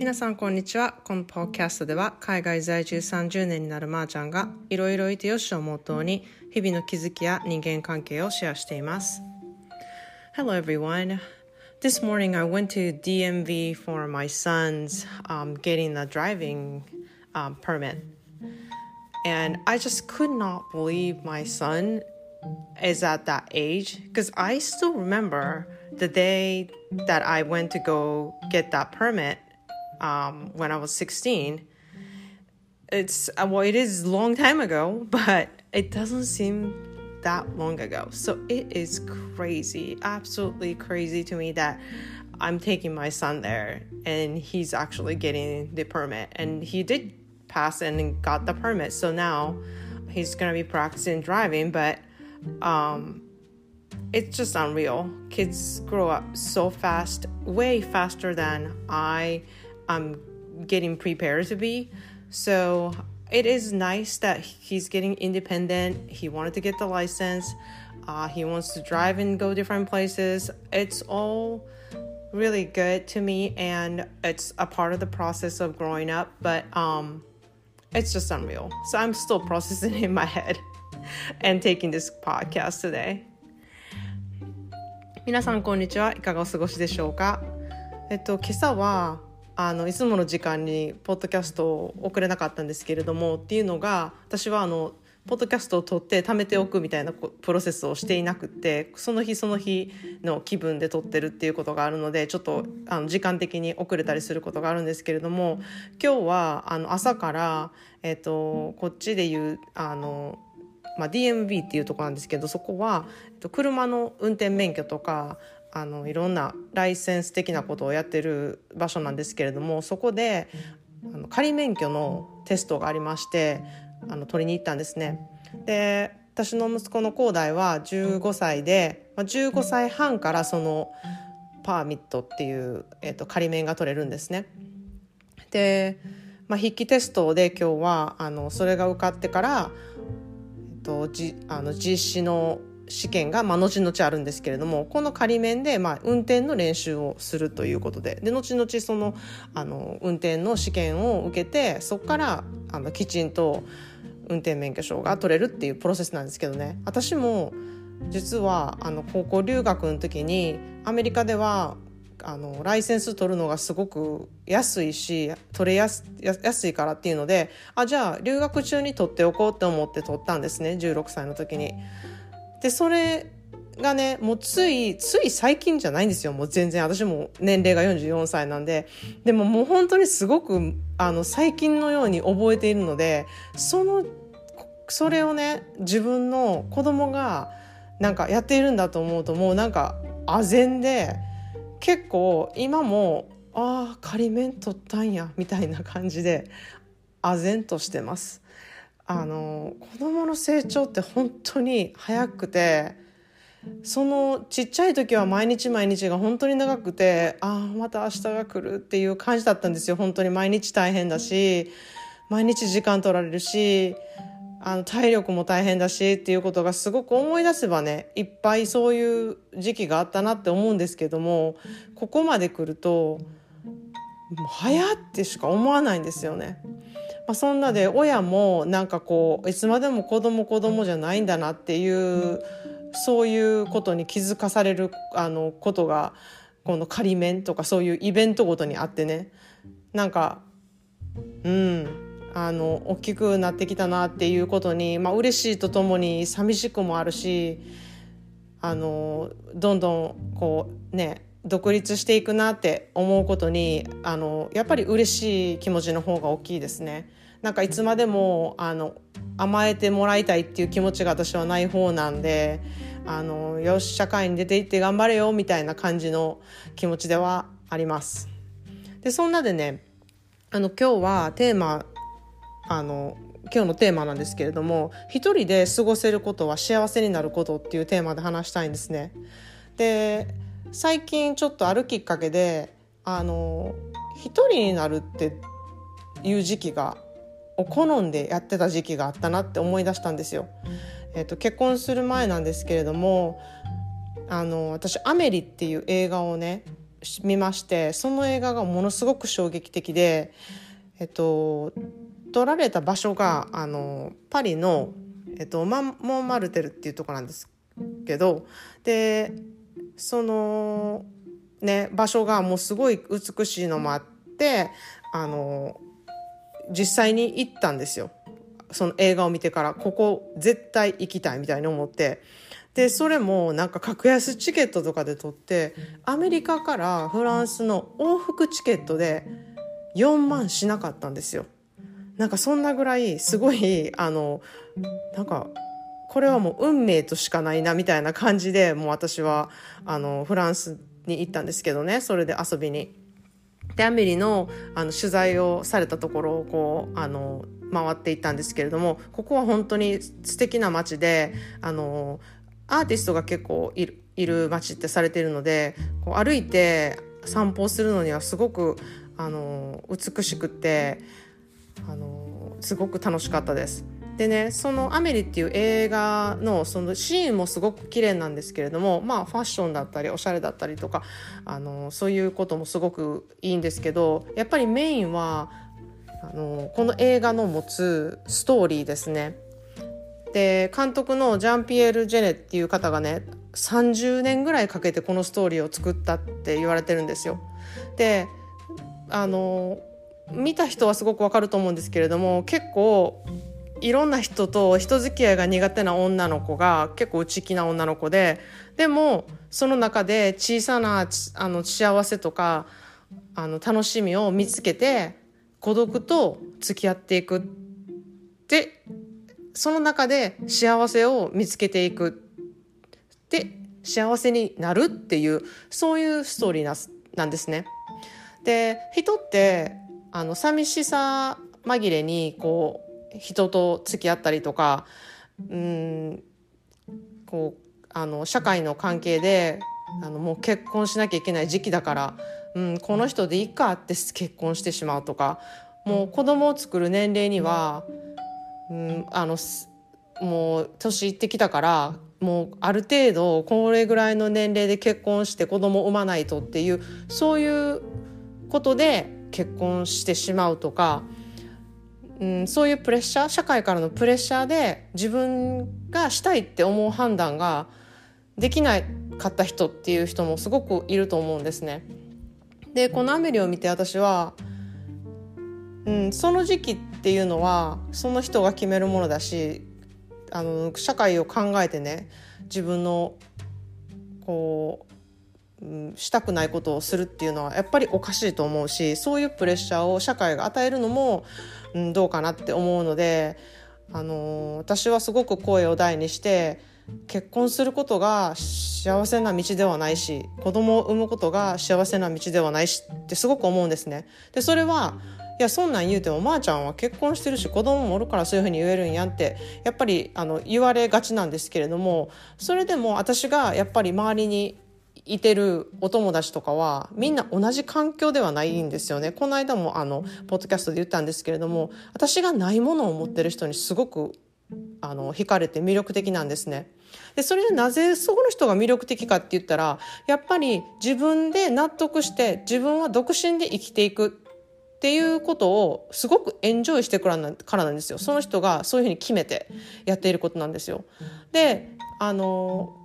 皆さんこんにちはこのポッキャストでは海外在住30年になるまーちゃんがいろいろいてよしをモットーに日々の気づきや人間関係をシェアしています Hello everyone This morning I went to DMV for my son's um, getting a driving um, permit and I just could not believe my son is at that age because I still remember the day that I went to go get that permit um, when I was 16. It's uh, well, it is long time ago, but it doesn't seem that long ago. So it is crazy, absolutely crazy to me that I'm taking my son there and he's actually getting the permit. And he did pass and got the permit. So now he's gonna be practicing driving, but um, it's just unreal. Kids grow up so fast, way faster than I am getting prepared to be. So it is nice that he's getting independent. He wanted to get the license. Uh, he wants to drive and go different places. It's all really good to me, and it's a part of the process of growing up. But um, it's just unreal. So I'm still processing in my head and taking this podcast today. 皆さんこんにちはいかがお過ごしでしょうかえっと今朝は あのいつもの時間にポッドキャストを送れなかったんですけれどもっていうのが私はあのポッドキャストを撮って貯めておくみたいなプロセスをしていなくてその日その日の気分で撮ってるっていうことがあるのでちょっとあの時間的に遅れたりすることがあるんですけれども今日はあの朝から、えっと、こっちでいう、まあ、DMV っていうとこなんですけどそこは、車の運転免許とかあのいろんなライセンス的なことをやってる場所なんですけれどもそこであの仮免許のテストがありましてあの取りに行ったんですね。で私の息子の広大は15歳で、まあ、15歳半からそのパーミットっていう、えー、と仮免が取れるんですね。で、まあ、筆記テストで今日はあのそれが受かってから、えー、とじあの実施の試験が、まあ、後々あるんですけれどもこの仮面で、まあ、運転の練習をするということでで後々そのあの運転の試験を受けてそこからあのきちんと運転免許証が取れるっていうプロセスなんですけどね私も実はあの高校留学の時にアメリカではあのライセンス取るのがすごく安いし取れやす安いからっていうのであじゃあ留学中に取っておこうって思って取ったんですね16歳の時に。でそれがねもうついつい最近じゃないんですよ。もう全然。私も年齢が44歳なんで。でももう本当にすごくあの最近のように覚えているのでそのそれをね自分の子供がなんかやっているんだと思うともうなんか唖然で結構今もああ仮免取ったんやみたいな感じで唖然としてます。あの子供の成長って本当に早くてそのちっちゃい時は毎日毎日が本当に長くてああまた明日が来るっていう感じだったんですよ本当に毎日大変だし毎日時間取られるしあの体力も大変だしっていうことがすごく思い出せばねいっぱいそういう時期があったなって思うんですけどもここまで来るともう早ってしか思わないんですよね。まあ、そんなで親もなんかこういつまでも子供子供じゃないんだなっていうそういうことに気づかされるあのことがこの仮面とかそういうイベントごとにあってね。なんかうん。あの大きくなってきたなっていうことに、まあ嬉しいとともに寂しくもあるしあのどんどんこうね独立していくなって思うことにあのやっぱり嬉しい気持ちの方が大きいですね。なんかいつまでもあの甘えてもらいたいっていう気持ちが私はない方なんであのよし社会に出ていって頑張れよみたいな感じの気持ちではあります。でそんなでねあの今日はテーマあの今日のテーマなんですけれども一人で過ごせることは幸せになることっていうテーマで話したいんですね。で最近ちょっとあるきっかけであの一人になるっていう時期がを好んでやってた時期があったなって思い出したんですよ。えーと、結婚する前なんですけれどもあの私「アメリ」っていう映画をね見ましてその映画がものすごく衝撃的で、えっと、撮られた場所があのパリの、えっと、マンモンマルテルっていうとこなんですけどでそのね場所がもうすごい美しいのもあってあの実際に行ったんですよ。その映画を見てから。ここ絶対行きたいみたいに思って。でそれもなんか格安チケットとかで取ってアメリカからフランスの往復チケットで4万しなかったんですよ。なんかそんなぐらいすごいあのなんかこれはもう運命としかないなみたいな感じでもう私はあのフランスに行ったんですけどねそれで遊びに。でアメリのあの取材をされたところをこうあの回っていったんですけれどもここは本当に素敵な街であのアーティストが結構いるいる街ってされているのでこう歩いて散歩するのにはすごくあの美しくってあのすごく楽しかったです。でねその「アメリ」っていう映画のそのシーンもすごく綺麗なんですけれどもまあファッションだったりおしゃれだったりとかあのそういうこともすごくいいんですけどやっぱりメインはあのこの映画の持つストーリーですね。で監督のジャンピエール・ジェネっていう方がね30年ぐらいかけてこのストーリーを作ったって言われてるんですよ。であの見た人はすごくわかると思うんですけれども結構いろんな人と人付き合いが苦手な女の子が結構内気な女の子ででもその中で小さなあの幸せとかあの楽しみを見つけて孤独と付き合っていくでその中で幸せを見つけていくで幸せになるっていうそういうストーリーななんですね。で人ってあの寂しさ紛れにこう人と付き合ったりとかうんこうあの社会の関係であのもう結婚しなきゃいけない時期だから、うん、この人でいいかって結婚してしまうとかもう子供を作る年齢には、うん、あのもう年いってきたからもうある程度これぐらいの年齢で結婚して子供を産まないとっていうそういうことで結婚してしまうとか。うん、そういうプレッシャー社会からのプレッシャーで自分がしたいって思う判断ができなかった人っていう人もすごくいると思うんですね。でこの「アメリ」を見て私は、うん、その時期っていうのはその人が決めるものだしあの社会を考えてね自分のこう、うん、したくないことをするっていうのはやっぱりおかしいと思うしそういうプレッシャーを社会が与えるのもうん、どうかなって思うので、あのー、私はすごく声を大にして結婚することが幸せな道ではないし子供を産むことが幸せな道ではないしってすごく思うんですね。でそれはいやそんなん言うてもまー、あ、ちゃんは結婚してるし子供もおるからそういうふうに言えるんやってやっぱりあの言われがちなんですけれどもそれでも私がやっぱり周りにいてるお友達とかはみんな同じ環境ではないんですよね。この間もあのポッドキャストで言ったんですけれども私がないものを持ってる人にすごくあの惹かれて魅力的なんですね。でそれでなぜそこの人が魅力的かって言ったらやっぱり自分で納得して自分は独身で生きていくっていうことをすごくエンジョイしてからなんですよその人がそういうふうに決めてやっていることなんですよ。であの、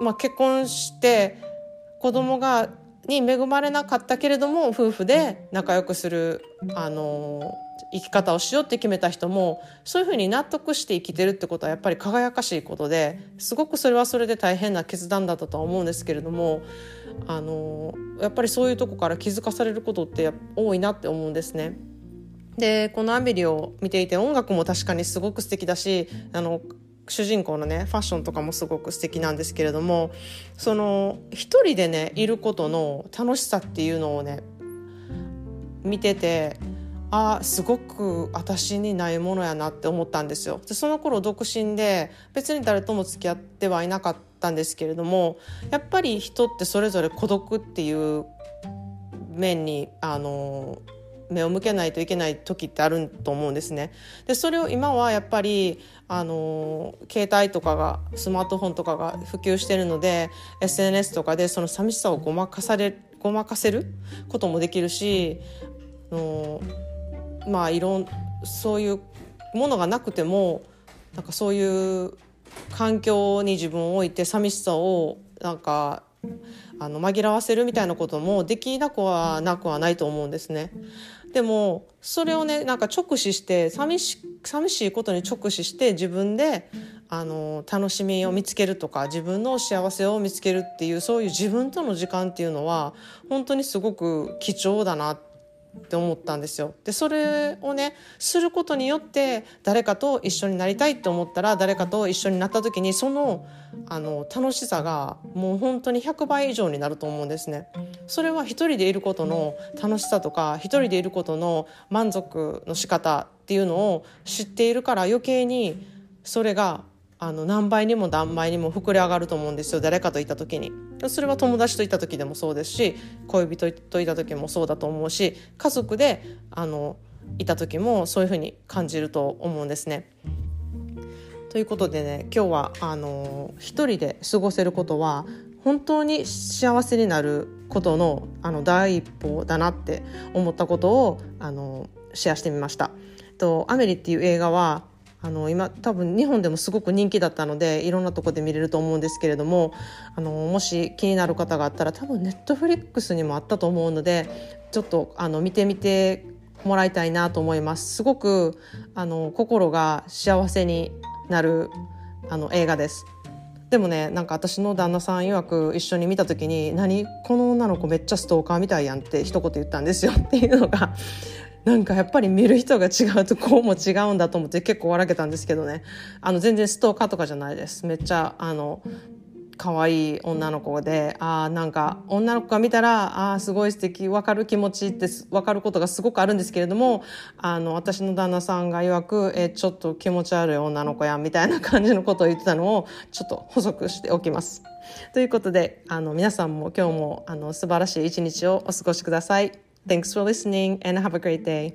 まあ、結婚して子供がに恵まれなかったけれども夫婦で仲良くするあの生き方をしようって決めた人もそういうふうに納得して生きてるってことはやっぱり輝かしいことですごくそれはそれで大変な決断だったとは思うんですけれどもあのやっぱりそういうとこから気づかされることって多いなって思うんですね。でこの「アメリ」を見ていて音楽も確かにすごく素敵だしあの主人公のねファッションとかもすごく素敵なんですけれどもその一人でねいることの楽しさっていうのをね見ててあすごく私にないものやなって思ったんですよ。でその頃独身で別に誰とも付き合ってはいなかったんですけれどもやっぱり人ってそれぞれ孤独っていう面にあの目を向けないといけない時ってあると思うんですね。でそれを今はやっぱりあの携帯とかがスマートフォンとかが普及してるので SNS とかでその寂しさをごまかされごまかせることもできるしのまあいろんそういうものがなくてもなんかそういう環境に自分を置いて寂しさをなんかあの紛らわせるみたいなこともできなくはなくはないと思うんですね。でもそれをねなんか直視して寂し寂しいことに直視して自分であの楽しみを見つけるとか自分の幸せを見つけるっていうそういう自分との時間っていうのは本当にすごく貴重だなってって思ったんですよ。でそれをねすることによって誰かと一緒になりたいって思ったら誰かと一緒になった時にそのあの楽しさがもう本当に100倍以上になると思うんですね。それは一人でいることの楽しさとか一人でいることの満足の仕方っていうのを知っているから余計にそれがあの何倍にも何倍にも膨れ上がると思うんですよ誰かといた時にそれは友達といた時でもそうですし恋人といた時もそうだと思うし家族であのいた時もそういうふうに感じると思うんですね。ということでね今日はあの一人で過ごせることは本当に幸せになることのあの第一歩だなって思ったことをあのシェアしてみました。と「アメリ」っていう映画はあの今多分日本でもすごく人気だったのでいろんなとこで見れると思うんですけれどもあのもし気になる方があったら多分ネットフリックスにもあったと思うのでちょっとあの見てみてもらいたいなと思います。すごくあの心が幸せになるあの映画です。でもねなんか私の旦那さん曰く一緒に見た時に「何？この女の子めっちゃストーカーみたいやん」って一言言ったんですよっていうのがなんかやっぱり見る人が違うとこうも違うんだと思って結構笑けたんですけどねあの全然ストーカーとかじゃないですめっちゃあの可愛い女の子であなんか女の子が見たらあすごい素敵分かる気持ちって分かることがすごくあるんですけれどもあの私の旦那さんが曰くえちょっと気持ち悪い女の子やみたいな感じのことを言ってたのをちょっと補足しておきます。ということであの皆さんも今日もあの素晴らしい一日をお過ごしください。Thanks for listening and have a great day.